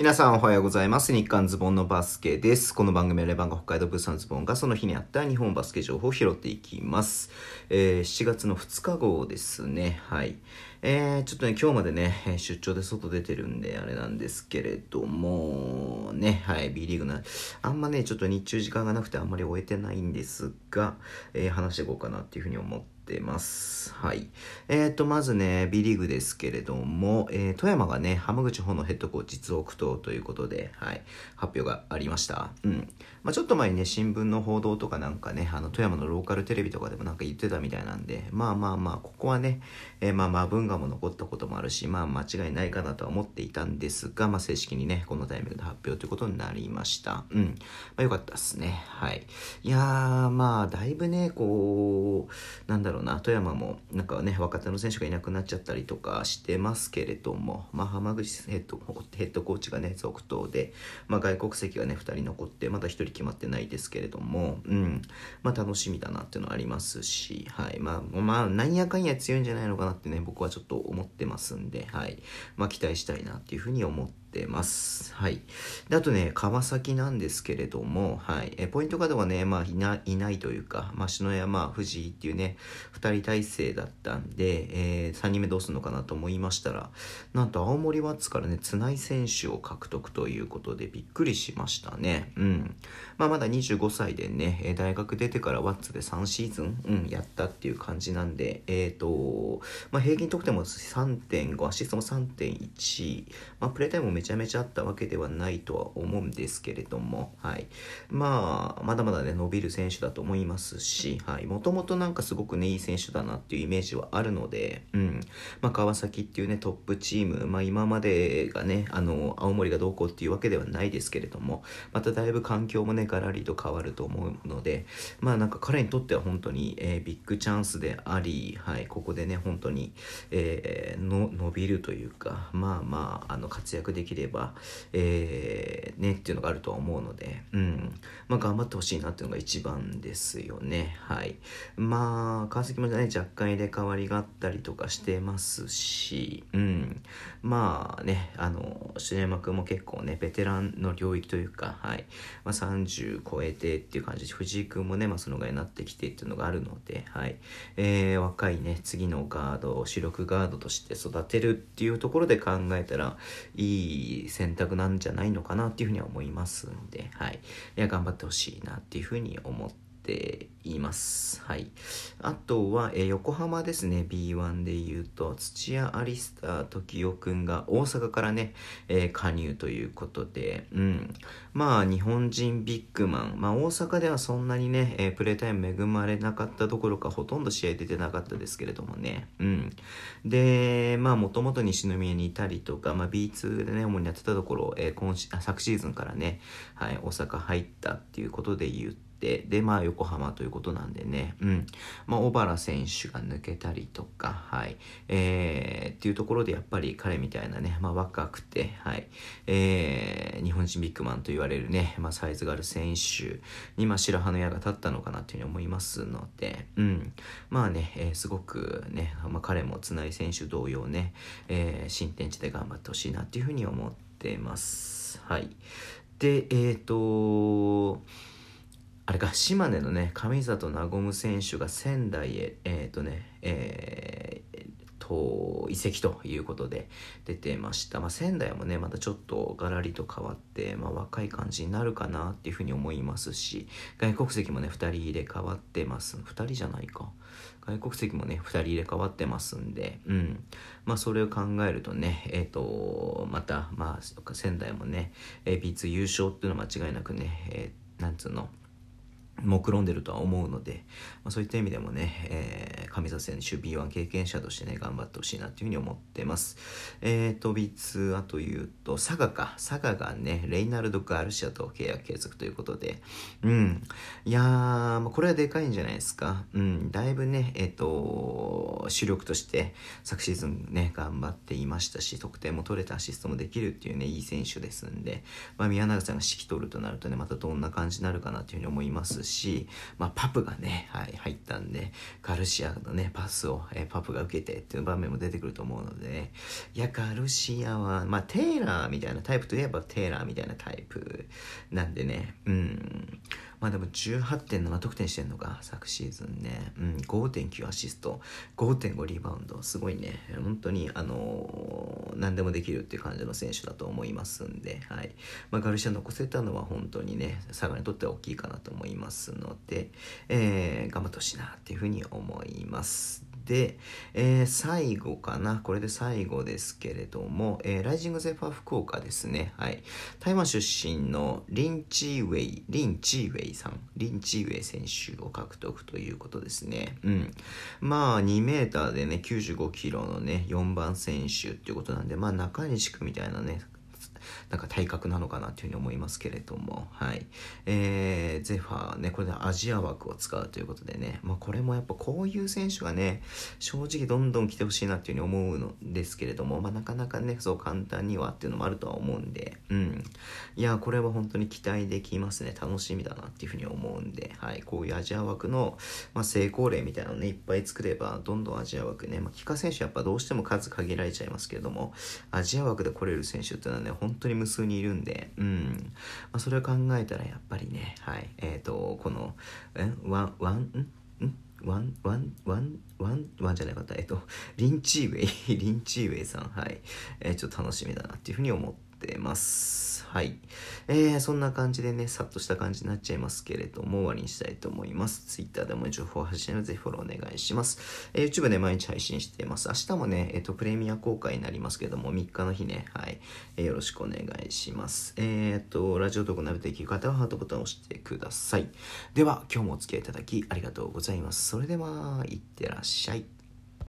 皆さんおはようございます。日刊ズボンのバスケです。この番組はレバンが北海道物産ズボンがその日にあった日本バスケ情報を拾っていきます。えー7月の2日号ですね。はい。えー、ちょっとね、今日までね、出張で外出てるんで、あれなんですけれども、ね、はい、B リーグな、あんまね、ちょっと日中時間がなくてあんまり終えてないんですが、えー話していこうかなっていうふうに思ってます。はい。えーと、まずね、B リーグですけれども、えー富山がね、浜口穂のヘッドコーチ実憶等ということで、はい、発表がありました。うん。まあちょっと前にね、新聞の報道とかなんかね、あの、富山のローカルテレビとかでもなんか言ってたみたいなんで、まあまあまあ、ここはね、えーまあまあ文化も残ったこともあるし、まあ間違いないかなとは思っていたんですが、まあ正式にね、このタイミングで発表ということになりました。うん。まあよかったですね。はい。いやー、まあ、だいぶね、こう、なんだろうな、富山も、なんかね、若手の選手がいなくなっちゃったりとかしてますけれども、まあ、浜口ヘッドヘッドコーチがね、続投で、まあ、外国籍がね、2人残って、まだ1人決まってないですけれども、うん、まあ、楽しみだなっていうのはありますし、はい、まあ、まあ、なんやかんや強いんじゃないのかなってね、僕はちょっと思ってますんで、はい、まあ、期待したいなっていうふうに思ってってます。はい。で、あとね、川崎なんですけれども、はい。えポイントガードがね、まあいな、いないというか、まあ、篠山、藤井っていうね、二人体制だったんで、えー、3人目どうするのかなと思いましたら、なんと青森ワッツからね、綱井選手を獲得ということで、びっくりしましたね。うん。まあ、まだ25歳でね、大学出てからワッツで3シーズン、うん、やったっていう感じなんで、えっ、ー、と、まあ、平均得点も3.5、アシストも3.1、まあ、プレータイムもめちゃめちゃあったわけではないとは思うんですけれども、はい。まあ、まだまだね、伸びる選手だと思いますし、はい。もともとなんかすごくね、いい選手だなっていうイメージはあるので、うん。まあ、川崎っていうね、トップチーム、まあ、今までがね、あの、青森がどうこうっていうわけではないですけれども、まただいぶ環境もね、ガラリと変わると思うので、まあ、なんか彼にとっては本当に、えー、ビッグチャンスであり、はい。ここでね、本当に、えー、の、伸びるというか、まあまあ、あの、活躍でききれば、えー、ねっていうのがあるとは思うので、うん。まあ、頑張ってほしいなっていうのが一番ですよね。はい。まあ、川崎もね、若干入れ替わりがあったりとかしてますし、うん。まあね、あの、篠山君も結構ね、ベテランの領域というか、はい。まあ、30超えてっていう感じで、藤井君もね、まあ、そのぐらいになってきてっていうのがあるので、はい。えー、若いね、次のガード、主力ガードとして育てるっていうところで考えたら、いい選択なんじゃないのかなっていうふうには思いますんで、はい。いや、頑張ってほしいなっていうふうに思ってています。はい。あとは、えー、横浜ですね、B1 で言うと、土屋アリスター時代くんが大阪からね、えー、加入ということで、うん。まあ、日本人ビッグマン、まあ、大阪ではそんなにね、えー、プレータイム恵まれなかったどころか、ほとんど試合出てなかったですけれどもね、うん。で、まあ、もともと西宮にいたりとか、まあ、B2 でね、主にやってたところ、えー、今昨シーズンからね、はい、大阪入ったっていうことで言って、で、まあ、横浜ということなんでね、うん。まあ、小原選手が抜けたりとか、はい。えー、っていうところでやっぱり彼みたいなね、まあ、若くて、はい。えー、日本人ビッグマンと言われるね、まあ、サイズがある選手に、まあ、白羽の矢が立ったのかなというふうに思いますので、うん。まあね、えー、すごくね、まあ、彼も綱井選手同様ね、えー、新天地で頑張ってほしいなっていうふうに思ってます。はい。で、えっ、ー、とあれか、島根のね、上里和夢選手が仙台へ、えっ、ー、とね、えー、と、移籍ということで出てました。まあ、仙台もね、またちょっとガラリと変わって、まあ、若い感じになるかなっていうふうに思いますし、外国籍もね、2人入れ替わってます。2人じゃないか。外国籍もね、2人入れ替わってますんで、うん。まあ、それを考えるとね、えっ、ー、と、また、まあ、仙台もね、B2 優勝っていうのは間違いなくね、えー、なんつうの、目論んでるとは思うので、まあ、そういった意味でもね、えー、上里選手 B1 経験者としてね、頑張ってほしいなというふうに思ってます。え、ー、と、B2 はというと、佐賀か。佐賀がね、レイナルド・ガルシアと契約継続ということで、うん。いやー、まあ、これはでかいんじゃないですか。うん。だいぶね、えっ、ー、と、主力として昨シーズンね、頑張っていましたし、得点も取れてアシストもできるっていうね、いい選手ですんで、まあ、宮永さんが指揮取るとなるとね、またどんな感じになるかなというふうに思いますし、し、まあ、パプがね、はい、入ったんで、ガルシアのね、パスを、えー、パプが受けてっていう場面も出てくると思うので、ね、いや、ガルシアは、まあ、テイラーみたいなタイプといえばテイラーみたいなタイプなんでね、うん、まあでも18.7得点してんのか、昨シーズンね。うん、5.9アシスト、5.5リバウンド。すごいね。本当に、あのー、何でもできるっていう感じの選手だと思いますんで、はい。まあ、ガルシア残せたのは本当にね、佐賀にとっては大きいかなと思いますので、えー、頑張ってほしいなっていうふうに思います。で、えー、最後かな。これで最後ですけれども、えー、ライジングゼファー福岡ですね。はい。台湾出身のリン・チーウェイ、リン・チーウェイさん、リン・チーウェイ選手を獲得ということですね。うん。まあ、2メーターでね、95キロのね、4番選手っていうことなんで、まあ、中西区みたいなね、なんか体格なのかなというふうに思いますけれども、はい。えー、ゼファーね、これでアジア枠を使うということでね、まあこれもやっぱこういう選手がね、正直どんどん来てほしいなっていうふうに思うのですけれども、まあなかなかね、そう簡単にはっていうのもあるとは思うんで、うん。いや、これは本当に期待できますね。楽しみだなっていうふうに思うんで、はい。こういうアジア枠の、まあ、成功例みたいなのね、いっぱい作れば、どんどんアジア枠ね、まあ、帰化選手やっぱどうしても数限られちゃいますけれども、アジア枠で来れる選手っていうのはね、本当に無数にいるんで、うん。まあ、それを考えたらやっぱりね、はい。えっ、ー、と、この、えワン、ワン、ん？ワン、ワン、ワン、ワン、ワンじゃなかった。えっと、リンチーウェイ、リンチーウェイさん、はい。えー、ちょっと楽しみだなっていうふうに思ってます。。はい。えー、そんな感じでね、さっとした感じになっちゃいますけれども、終わりにしたいと思います。Twitter でも情報を発信のぜひフォローお願いします。えー、YouTube で毎日配信しています。明日もね、えっ、ー、と、プレミア公開になりますけども、3日の日ね、はい。えー、よろしくお願いします。えっ、と、ラジオトークを鍋ていく方はハートボタンを押してください。では、今日もお付き合いいただきありがとうございます。それでは、いってらっしゃい。